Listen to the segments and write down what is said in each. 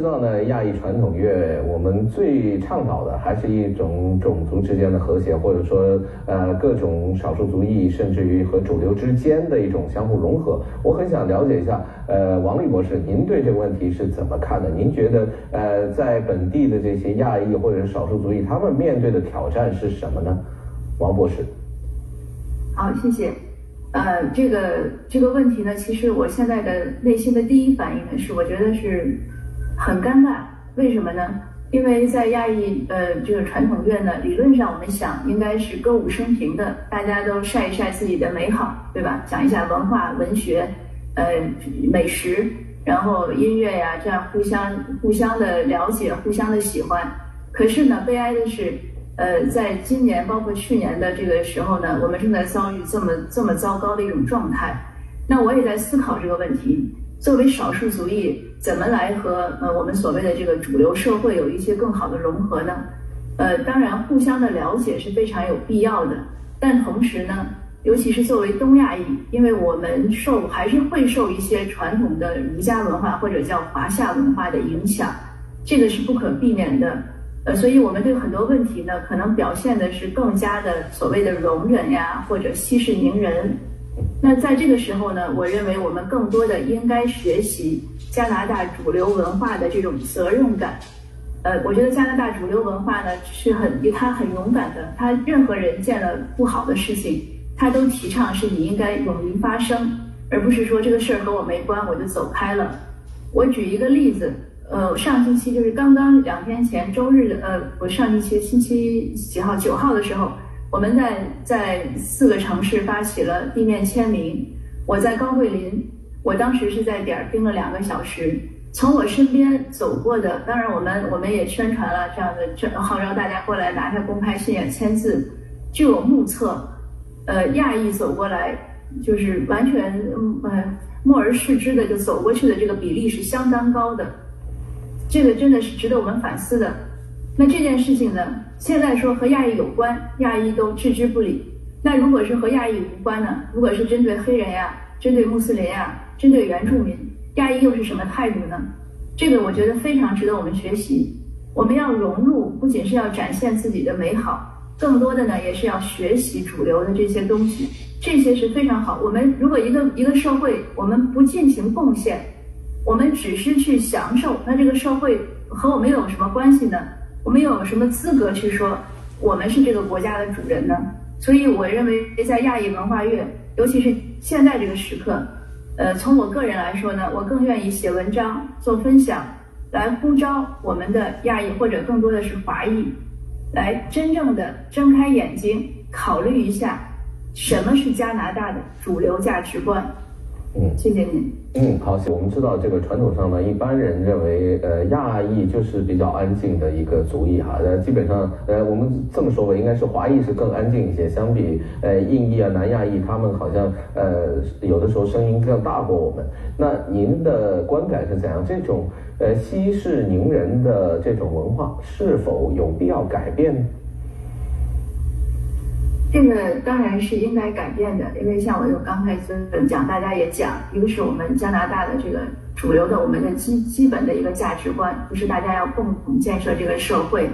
知道呢，亚裔传统乐我们最倡导的还是一种种族之间的和谐，或者说呃各种少数族裔，甚至于和主流之间的一种相互融合。我很想了解一下，呃，王丽博士，您对这个问题是怎么看的？您觉得呃在本地的这些亚裔或者是少数族裔，他们面对的挑战是什么呢？王博士。好，谢谢。呃，这个这个问题呢，其实我现在的内心的第一反应呢是，我觉得是。很尴尬，为什么呢？因为在亚裔呃这个传统乐呢，理论上我们想应该是歌舞升平的，大家都晒一晒自己的美好，对吧？讲一下文化、文学，呃，美食，然后音乐呀，这样互相互相的了解，互相的喜欢。可是呢，悲哀的是，呃，在今年包括去年的这个时候呢，我们正在遭遇这么这么糟糕的一种状态。那我也在思考这个问题。作为少数族裔，怎么来和呃我们所谓的这个主流社会有一些更好的融合呢？呃，当然，互相的了解是非常有必要的。但同时呢，尤其是作为东亚裔，因为我们受还是会受一些传统的儒家文化或者叫华夏文化的影响，这个是不可避免的。呃，所以我们对很多问题呢，可能表现的是更加的所谓的容忍呀，或者息事宁人。那在这个时候呢，我认为我们更多的应该学习加拿大主流文化的这种责任感。呃，我觉得加拿大主流文化呢是很，他很勇敢的，他任何人见了不好的事情，他都提倡是你应该勇于发声，而不是说这个事儿和我没关，我就走开了。我举一个例子，呃，上星期就是刚刚两天前周日，呃，我上星期星期几号？九号的时候。我们在在四个城市发起了地面签名。我在高桂林，我当时是在点儿盯了两个小时。从我身边走过的，当然我们我们也宣传了这样的，这号召大家过来拿下公开信也签字。据我目测，呃，亚裔走过来就是完全呃默而视之的就走过去的这个比例是相当高的。这个真的是值得我们反思的。那这件事情呢？现在说和亚裔有关，亚裔都置之不理。那如果是和亚裔无关呢？如果是针对黑人呀、针对穆斯林呀、针对原住民，亚裔又是什么态度呢？这个我觉得非常值得我们学习。我们要融入，不仅是要展现自己的美好，更多的呢也是要学习主流的这些东西。这些是非常好。我们如果一个一个社会，我们不进行贡献，我们只是去享受，那这个社会和我们有什么关系呢？我们有什么资格去说我们是这个国家的主人呢？所以我认为，在亚裔文化月，尤其是现在这个时刻，呃，从我个人来说呢，我更愿意写文章、做分享，来呼召我们的亚裔或者更多的是华裔，来真正的睁开眼睛，考虑一下什么是加拿大的主流价值观。嗯，谢谢你。嗯，好，我们知道这个传统上呢，一般人认为，呃，亚裔就是比较安静的一个族裔哈。呃，基本上，呃，我们这么说吧，应该是华裔是更安静一些，相比呃印裔啊、南亚裔，他们好像呃有的时候声音更大过我们。那您的观感是怎样？这种呃息事宁人的这种文化是否有必要改变呢？这个当然是应该改变的，因为像我有刚才讲，大家也讲，一个是我们加拿大的这个主流的我们的基基本的一个价值观，就是大家要共同建设这个社会。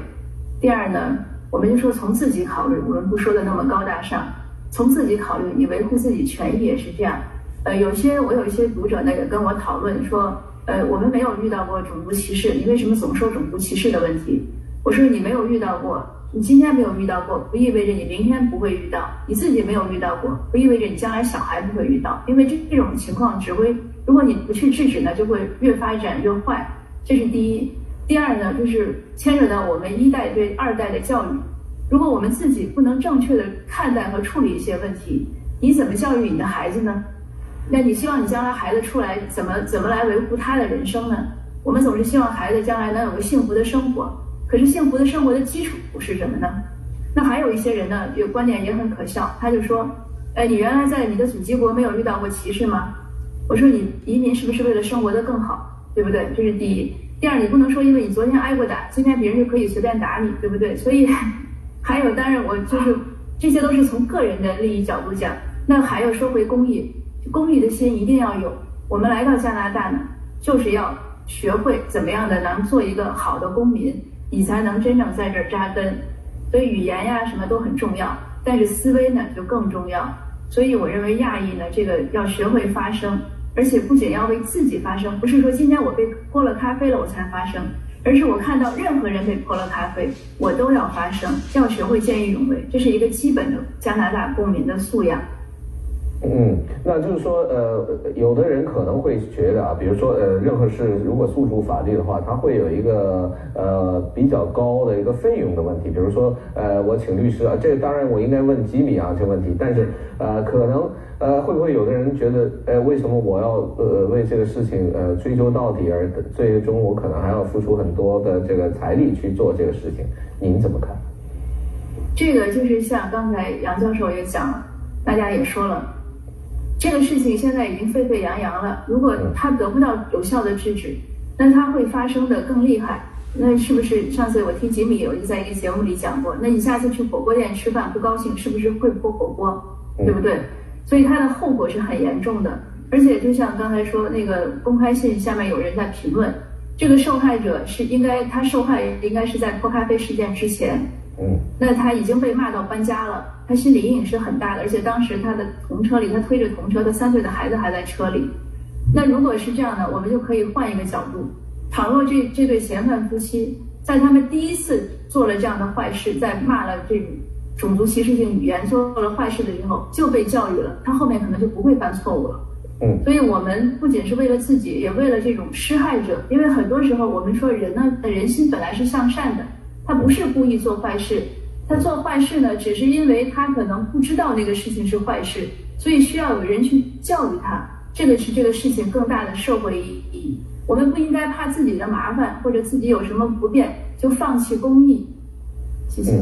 第二呢，我们就说从自己考虑，我们不说的那么高大上，从自己考虑，你维护自己权益也是这样。呃，有些我有一些读者呢也跟我讨论说，呃，我们没有遇到过种族歧视，你为什么总说种族歧视的问题？我说你没有遇到过。你今天没有遇到过，不意味着你明天不会遇到；你自己没有遇到过，不意味着你将来小孩不会遇到。因为这这种情况只会，如果你不去制止呢，就会越发展越坏。这是第一。第二呢，就是牵扯到我们一代对二代的教育。如果我们自己不能正确的看待和处理一些问题，你怎么教育你的孩子呢？那你希望你将来孩子出来怎么怎么来维护他的人生呢？我们总是希望孩子将来能有个幸福的生活。可是幸福的生活的基础是什么呢？那还有一些人呢，有观点也很可笑，他就说：“哎，你原来在你的祖籍国没有遇到过歧视吗？”我说：“你移民是不是为了生活的更好，对不对？这是第一。第二，你不能说因为你昨天挨过打，今天别人就可以随便打你，对不对？所以还有，当然我就是这些都是从个人的利益角度讲。那还要说回公益，公益的心一定要有。我们来到加拿大呢，就是要学会怎么样的能做一个好的公民，你才能真正在这儿扎根。所以语言呀什么都很重要，但是思维呢就更重要。所以我认为亚裔呢，这个要学会发声，而且不仅要为自己发声，不是说今天我被泼了咖啡了我才发声，而是我看到任何人被泼了咖啡，我都要发声，要学会见义勇为，这是一个基本的加拿大公民的素养。嗯，那就是说，呃，有的人可能会觉得啊，比如说，呃，任何事如果诉诸法律的话，它会有一个呃比较高的一个费用的问题。比如说，呃，我请律师啊，这个当然我应该问吉米啊这个问题，但是呃，可能呃会不会有的人觉得，呃，为什么我要呃为这个事情呃追究到底，而最终我可能还要付出很多的这个财力去做这个事情？您怎么看？这个就是像刚才杨教授也讲了，大家也说了。这个事情现在已经沸沸扬扬了，如果他得不到有效的制止，那他会发生的更厉害。那是不是上次我听吉米有一在一个节目里讲过？那你下次去火锅店吃饭不高兴，是不是会泼火锅？对不对？所以它的后果是很严重的。而且就像刚才说那个公开信下面有人在评论，这个受害者是应该他受害应该是在泼咖啡事件之前。嗯，那他已经被骂到搬家了，他心理阴影是很大的，而且当时他的童车里，他推着童车，他三岁的孩子还在车里。那如果是这样的，我们就可以换一个角度：倘若这这对嫌犯夫妻在他们第一次做了这样的坏事，在骂了这种种族歧视性语言，做了坏事的以后就被教育了，他后面可能就不会犯错误了。嗯，所以我们不仅是为了自己，也为了这种施害者，因为很多时候我们说人呢，人心本来是向善的。他不是故意做坏事，他做坏事呢，只是因为他可能不知道那个事情是坏事，所以需要有人去教育他。这个是这个事情更大的社会意义。我们不应该怕自己的麻烦或者自己有什么不便就放弃公益。谢谢。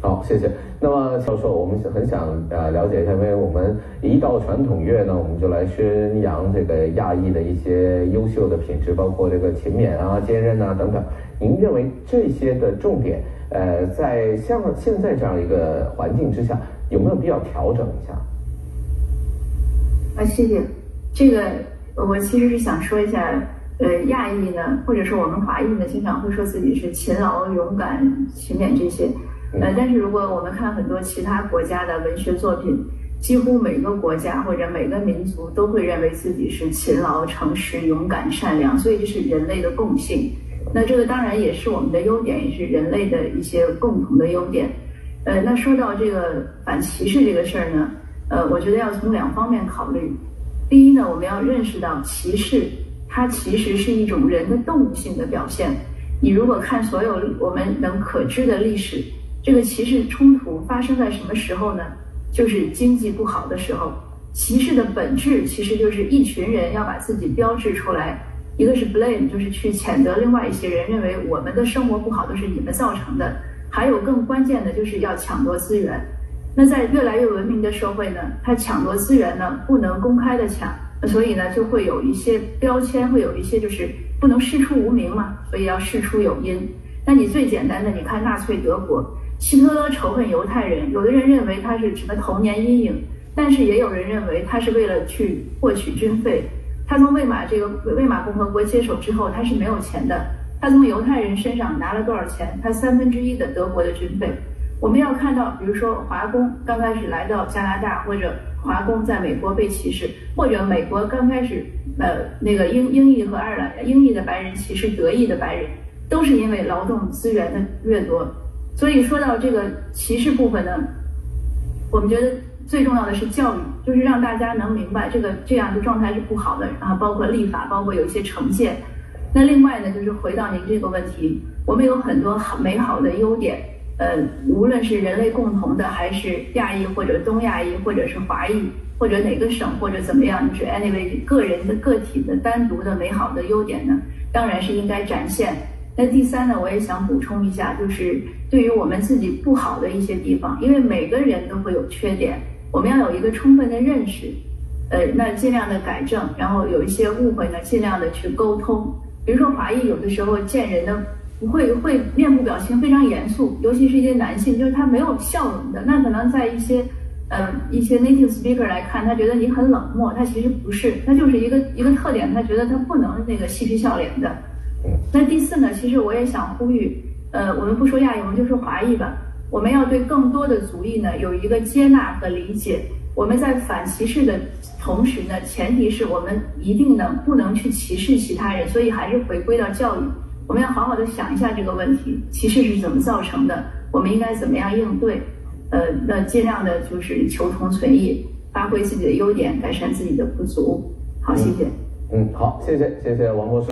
好，谢谢。那么教授，我们是很想呃了解一下，因为我们一到传统月呢，我们就来宣扬这个亚裔的一些优秀的品质，包括这个勤勉啊、坚韧啊等等。您认为这些的重点，呃，在像现在这样一个环境之下，有没有必要调整一下？啊，谢谢。这个我其实是想说一下，呃，亚裔呢，或者说我们华裔呢，经常会说自己是勤劳、勇敢、勤勉这些。呃，但是如果我们看很多其他国家的文学作品，几乎每个国家或者每个民族都会认为自己是勤劳、诚实、勇敢、善良，所以这是人类的共性。那这个当然也是我们的优点，也是人类的一些共同的优点。呃，那说到这个反歧视这个事儿呢，呃，我觉得要从两方面考虑。第一呢，我们要认识到歧视它其实是一种人的动物性的表现。你如果看所有我们能可知的历史，这个歧视冲突发生在什么时候呢？就是经济不好的时候。歧视的本质其实就是一群人要把自己标志出来。一个是 blame，就是去谴责另外一些人，认为我们的生活不好都是你们造成的。还有更关键的就是要抢夺资源。那在越来越文明的社会呢，他抢夺资源呢不能公开的抢，所以呢就会有一些标签，会有一些就是不能事出无名嘛，所以要事出有因。那你最简单的，你看纳粹德国，希特勒仇恨犹太人，有的人认为他是什么童年阴影，但是也有人认为他是为了去获取军费。他从魏玛这个魏玛共和国接手之后，他是没有钱的。他从犹太人身上拿了多少钱？他三分之一的德国的军费。我们要看到，比如说华工刚开始来到加拿大，或者华工在美国被歧视，或者美国刚开始呃那个英英裔和爱尔兰英裔的白人歧视德裔的白人，都是因为劳动资源的掠夺。所以说到这个歧视部分呢，我们觉得。最重要的是教育，就是让大家能明白这个这样的状态是不好的啊，包括立法，包括有一些惩戒。那另外呢，就是回到您这个问题，我们有很多好美好的优点，呃，无论是人类共同的，还是亚裔或者东亚裔，或者是华裔，或者哪个省或者怎么样，就是 anyway 个人的个体的单独的美好的优点呢，当然是应该展现。那第三呢，我也想补充一下，就是对于我们自己不好的一些地方，因为每个人都会有缺点。我们要有一个充分的认识，呃，那尽量的改正，然后有一些误会呢，尽量的去沟通。比如说华裔有的时候见人呢，不会会面部表情非常严肃，尤其是一些男性，就是他没有笑容的。那可能在一些呃一些 native speaker 来看，他觉得你很冷漠，他其实不是，他就是一个一个特点，他觉得他不能那个嬉皮笑脸的。那第四呢，其实我也想呼吁，呃，我们不说亚裔，我们就说华裔吧，我们要对更多的族裔呢有一个接纳和理解。我们在反歧视的同时呢，前提是我们一定呢不能去歧视其他人，所以还是回归到教育，我们要好好的想一下这个问题，歧视是怎么造成的，我们应该怎么样应对，呃，那尽量的就是求同存异，发挥自己的优点，改善自己的不足。好，谢谢。嗯，好，谢谢，谢谢王博士。